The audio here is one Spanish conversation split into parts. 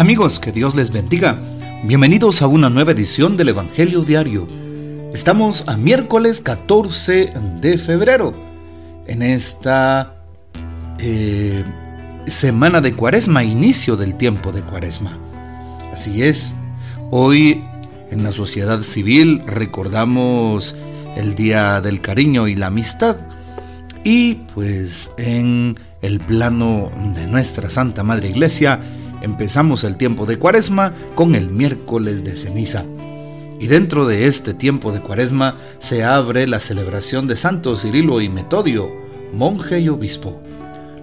Amigos, que Dios les bendiga. Bienvenidos a una nueva edición del Evangelio Diario. Estamos a miércoles 14 de febrero, en esta eh, semana de cuaresma, inicio del tiempo de cuaresma. Así es, hoy en la sociedad civil recordamos el Día del Cariño y la Amistad y pues en el plano de nuestra Santa Madre Iglesia, empezamos el tiempo de Cuaresma con el miércoles de ceniza. Y dentro de este tiempo de Cuaresma se abre la celebración de Santo Cirilo y Metodio, monje y obispo.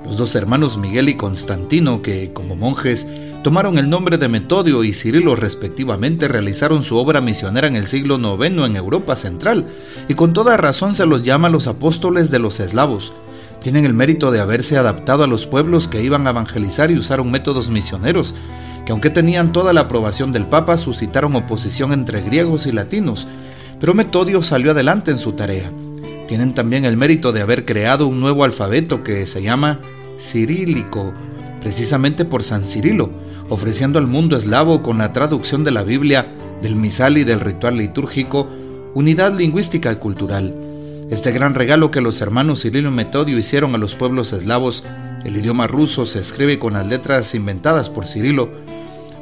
Los dos hermanos Miguel y Constantino, que como monjes tomaron el nombre de Metodio y Cirilo respectivamente, realizaron su obra misionera en el siglo IX en Europa Central, y con toda razón se los llama los apóstoles de los eslavos, tienen el mérito de haberse adaptado a los pueblos que iban a evangelizar y usaron métodos misioneros, que aunque tenían toda la aprobación del Papa, suscitaron oposición entre griegos y latinos, pero Metodio salió adelante en su tarea. Tienen también el mérito de haber creado un nuevo alfabeto que se llama cirílico, precisamente por San Cirilo, ofreciendo al mundo eslavo con la traducción de la Biblia, del misal y del ritual litúrgico, unidad lingüística y cultural. Este gran regalo que los hermanos Cirilo y Metodio hicieron a los pueblos eslavos, el idioma ruso se escribe con las letras inventadas por Cirilo,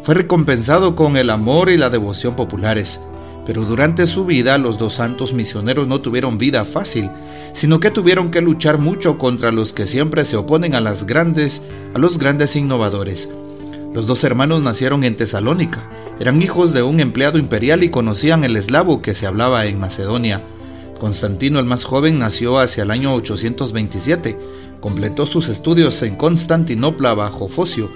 fue recompensado con el amor y la devoción populares. Pero durante su vida los dos santos misioneros no tuvieron vida fácil, sino que tuvieron que luchar mucho contra los que siempre se oponen a las grandes, a los grandes innovadores. Los dos hermanos nacieron en Tesalónica, eran hijos de un empleado imperial y conocían el eslavo que se hablaba en Macedonia. Constantino el más joven nació hacia el año 827, completó sus estudios en Constantinopla bajo Focio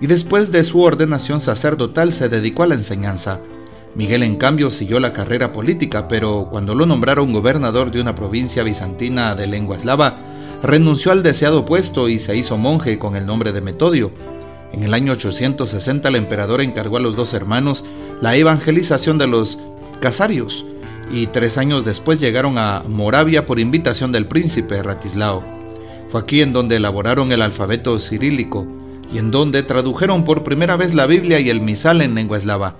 y después de su ordenación sacerdotal se dedicó a la enseñanza. Miguel en cambio siguió la carrera política, pero cuando lo nombraron gobernador de una provincia bizantina de lengua eslava, renunció al deseado puesto y se hizo monje con el nombre de Metodio. En el año 860 el emperador encargó a los dos hermanos la evangelización de los casarios, y tres años después llegaron a Moravia por invitación del príncipe Ratislao. Fue aquí en donde elaboraron el alfabeto cirílico y en donde tradujeron por primera vez la Biblia y el misal en lengua eslava.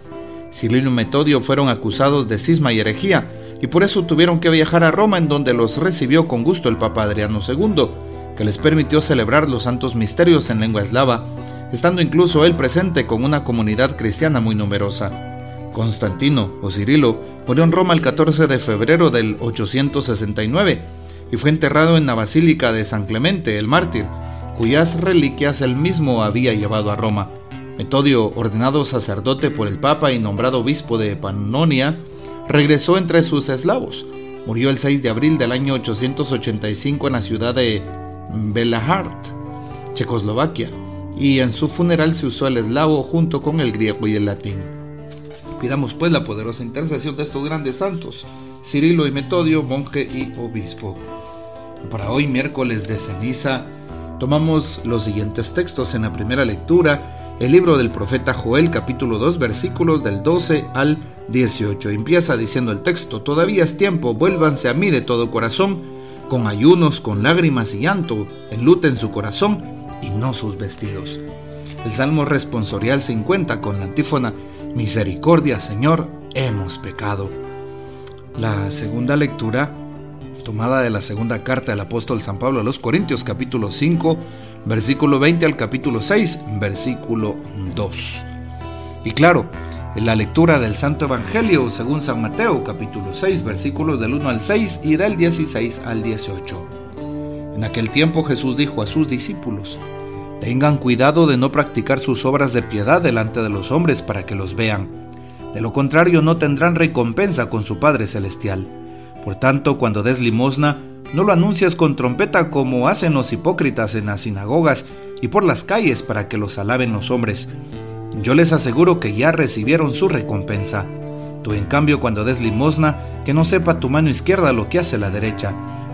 Cirilo y Metodio fueron acusados de cisma y herejía y por eso tuvieron que viajar a Roma en donde los recibió con gusto el Papa Adriano II, que les permitió celebrar los santos misterios en lengua eslava, estando incluso él presente con una comunidad cristiana muy numerosa. Constantino o Cirilo murió en Roma el 14 de febrero del 869 y fue enterrado en la Basílica de San Clemente, el mártir, cuyas reliquias él mismo había llevado a Roma. Metodio, ordenado sacerdote por el Papa y nombrado obispo de Pannonia, regresó entre sus eslavos. Murió el 6 de abril del año 885 en la ciudad de Belahart, Checoslovaquia, y en su funeral se usó el eslavo junto con el griego y el latín. Pidamos pues la poderosa intercesión de estos grandes santos, Cirilo y Metodio, monje y obispo. Para hoy, miércoles de ceniza, tomamos los siguientes textos en la primera lectura, el libro del profeta Joel capítulo 2 versículos del 12 al 18. Empieza diciendo el texto, todavía es tiempo, vuélvanse a mí de todo corazón, con ayunos, con lágrimas y llanto, enluten su corazón y no sus vestidos. El Salmo responsorial 50 con la antífona, Misericordia, Señor, hemos pecado. La segunda lectura, tomada de la segunda carta del apóstol San Pablo a los Corintios, capítulo 5, versículo 20 al capítulo 6, versículo 2. Y claro, la lectura del Santo Evangelio según San Mateo, capítulo 6, versículos del 1 al 6 y del 16 al 18. En aquel tiempo Jesús dijo a sus discípulos, Tengan cuidado de no practicar sus obras de piedad delante de los hombres para que los vean. De lo contrario no tendrán recompensa con su Padre Celestial. Por tanto, cuando des limosna, no lo anuncies con trompeta como hacen los hipócritas en las sinagogas y por las calles para que los alaben los hombres. Yo les aseguro que ya recibieron su recompensa. Tú en cambio cuando des limosna, que no sepa tu mano izquierda lo que hace la derecha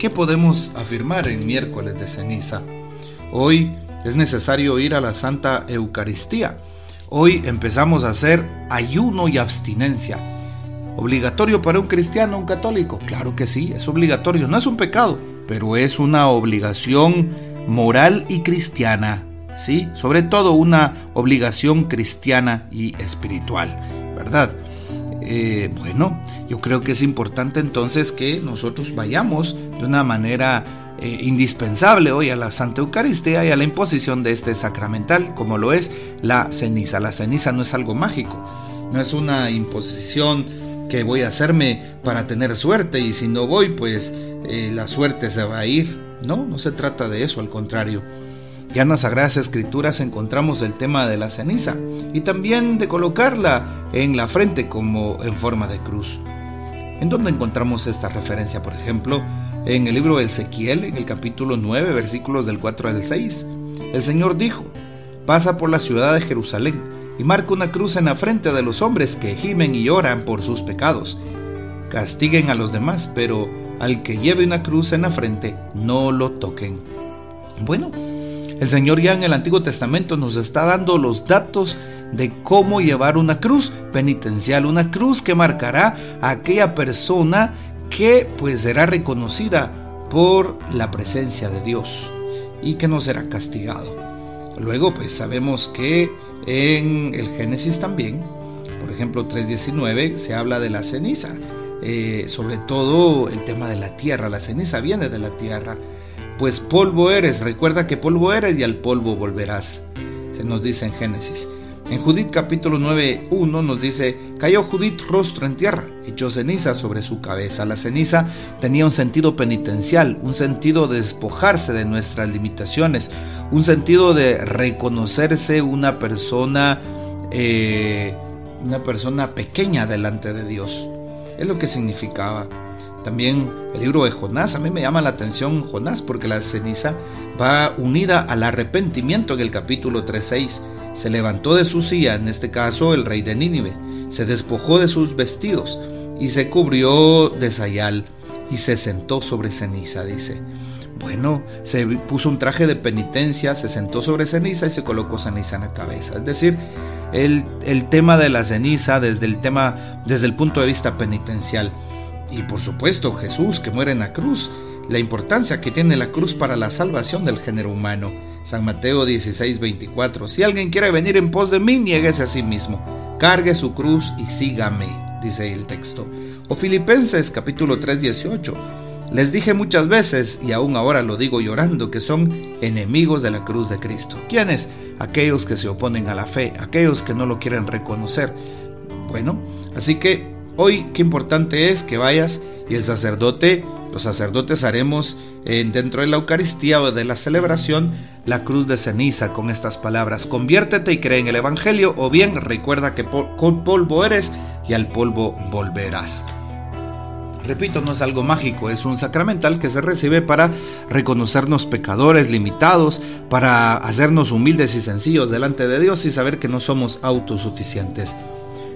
¿Qué podemos afirmar en miércoles de ceniza? Hoy es necesario ir a la Santa Eucaristía. Hoy empezamos a hacer ayuno y abstinencia. ¿Obligatorio para un cristiano, un católico? Claro que sí, es obligatorio. No es un pecado, pero es una obligación moral y cristiana. ¿Sí? Sobre todo una obligación cristiana y espiritual, ¿verdad? Eh, bueno, yo creo que es importante entonces que nosotros vayamos de una manera eh, indispensable hoy a la Santa Eucaristía y a la imposición de este sacramental, como lo es la ceniza. La ceniza no es algo mágico, no es una imposición que voy a hacerme para tener suerte y si no voy, pues eh, la suerte se va a ir. No, no se trata de eso, al contrario. Ya en las Sagradas Escrituras encontramos el tema de la ceniza y también de colocarla en la frente como en forma de cruz. ¿En dónde encontramos esta referencia? Por ejemplo, en el libro de Ezequiel, en el capítulo 9, versículos del 4 al 6. El Señor dijo, pasa por la ciudad de Jerusalén y marca una cruz en la frente de los hombres que gimen y oran por sus pecados. Castiguen a los demás, pero al que lleve una cruz en la frente, no lo toquen. Bueno, el Señor ya en el Antiguo Testamento nos está dando los datos de cómo llevar una cruz penitencial, una cruz que marcará a aquella persona que pues será reconocida por la presencia de Dios y que no será castigado. Luego pues sabemos que en el Génesis también, por ejemplo 3.19, se habla de la ceniza, eh, sobre todo el tema de la tierra, la ceniza viene de la tierra pues polvo eres, recuerda que polvo eres y al polvo volverás. Se nos dice en Génesis. En Judith capítulo 9.1 nos dice, cayó Judith rostro en tierra, echó ceniza sobre su cabeza. La ceniza tenía un sentido penitencial, un sentido de despojarse de nuestras limitaciones, un sentido de reconocerse una persona, eh, una persona pequeña delante de Dios. Es lo que significaba. También el libro de Jonás, a mí me llama la atención Jonás porque la ceniza va unida al arrepentimiento en el capítulo 3.6. Se levantó de su silla, en este caso el rey de Nínive, se despojó de sus vestidos y se cubrió de sayal y se sentó sobre ceniza, dice. Bueno, se puso un traje de penitencia, se sentó sobre ceniza y se colocó ceniza en la cabeza. Es decir, el, el tema de la ceniza desde el tema, desde el punto de vista penitencial. Y por supuesto Jesús que muere en la cruz, la importancia que tiene la cruz para la salvación del género humano. San Mateo 16, 24. Si alguien quiere venir en pos de mí, niéguese a sí mismo, cargue su cruz y sígame, dice el texto. O Filipenses capítulo 3, 18. Les dije muchas veces, y aún ahora lo digo llorando, que son enemigos de la cruz de Cristo. ¿Quiénes? Aquellos que se oponen a la fe, aquellos que no lo quieren reconocer. Bueno, así que Hoy qué importante es que vayas y el sacerdote, los sacerdotes haremos dentro de la Eucaristía o de la celebración la cruz de ceniza con estas palabras, conviértete y cree en el Evangelio o bien recuerda que con polvo eres y al polvo volverás. Repito, no es algo mágico, es un sacramental que se recibe para reconocernos pecadores limitados, para hacernos humildes y sencillos delante de Dios y saber que no somos autosuficientes.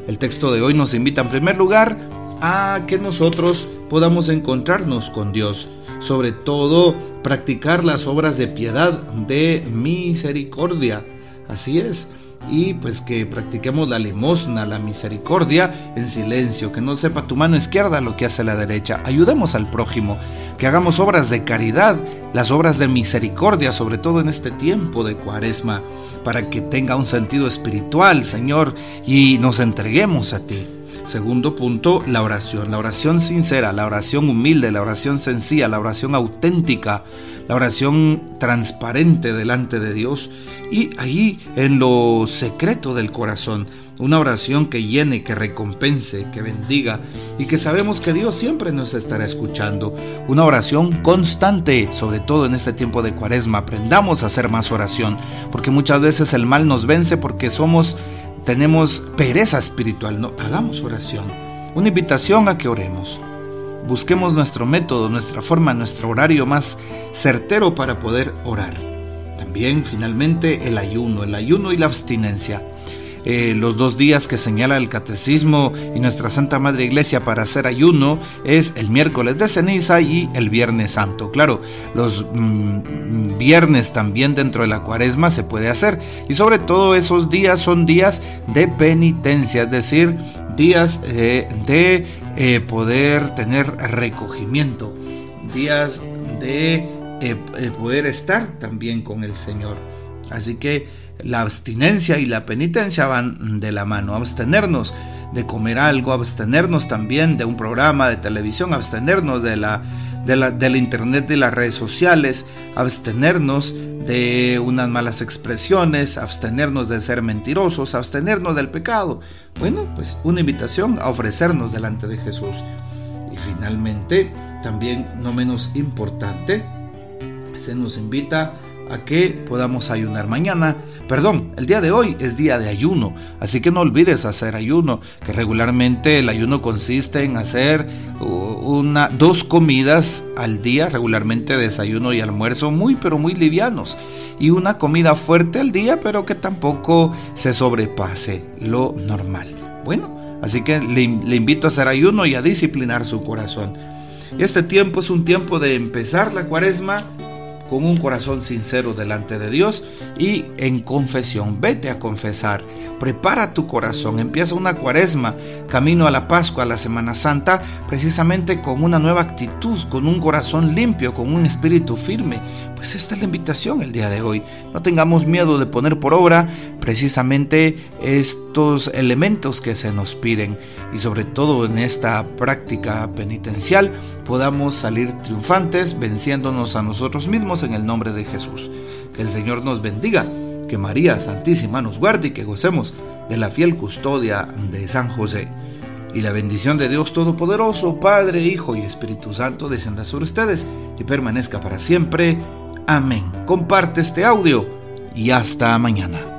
El texto de hoy nos invita en primer lugar a que nosotros podamos encontrarnos con Dios, sobre todo practicar las obras de piedad, de misericordia. Así es, y pues que practiquemos la limosna, la misericordia en silencio, que no sepa tu mano izquierda lo que hace la derecha. Ayudemos al prójimo, que hagamos obras de caridad, las obras de misericordia, sobre todo en este tiempo de cuaresma, para que tenga un sentido espiritual, Señor, y nos entreguemos a ti. Segundo punto, la oración. La oración sincera, la oración humilde, la oración sencilla, la oración auténtica, la oración transparente delante de Dios y ahí en lo secreto del corazón, una oración que llene, que recompense, que bendiga y que sabemos que Dios siempre nos estará escuchando. Una oración constante, sobre todo en este tiempo de cuaresma. Aprendamos a hacer más oración, porque muchas veces el mal nos vence porque somos, tenemos pereza espiritual. No, hagamos oración. Una invitación a que oremos. Busquemos nuestro método, nuestra forma, nuestro horario más certero para poder orar. También finalmente el ayuno, el ayuno y la abstinencia. Eh, los dos días que señala el catecismo y nuestra Santa Madre Iglesia para hacer ayuno es el miércoles de ceniza y el viernes santo. Claro, los mm, viernes también dentro de la cuaresma se puede hacer y sobre todo esos días son días de penitencia, es decir, días eh, de eh, poder tener recogimiento, días de poder estar también con el Señor. Así que la abstinencia y la penitencia van de la mano. Abstenernos de comer algo, abstenernos también de un programa de televisión, abstenernos de la, de la, del internet, de las redes sociales, abstenernos de unas malas expresiones, abstenernos de ser mentirosos, abstenernos del pecado. Bueno, pues una invitación a ofrecernos delante de Jesús. Y finalmente, también no menos importante, se nos invita a que podamos ayunar mañana. Perdón, el día de hoy es día de ayuno, así que no olvides hacer ayuno, que regularmente el ayuno consiste en hacer una, dos comidas al día, regularmente desayuno y almuerzo muy pero muy livianos, y una comida fuerte al día, pero que tampoco se sobrepase lo normal. Bueno, así que le, invito a hacer ayuno y a disciplinar su corazón. Este tiempo es un tiempo de empezar la cuaresma con un corazón sincero delante de Dios y en confesión. Vete a confesar, prepara tu corazón, empieza una cuaresma, camino a la Pascua, a la Semana Santa, precisamente con una nueva actitud, con un corazón limpio, con un espíritu firme. Pues esta es la invitación el día de hoy. No tengamos miedo de poner por obra precisamente estos elementos que se nos piden y sobre todo en esta práctica penitencial podamos salir triunfantes venciéndonos a nosotros mismos en el nombre de Jesús. Que el Señor nos bendiga, que María Santísima nos guarde y que gocemos de la fiel custodia de San José. Y la bendición de Dios Todopoderoso, Padre, Hijo y Espíritu Santo descienda sobre ustedes y permanezca para siempre. Amén. Comparte este audio y hasta mañana.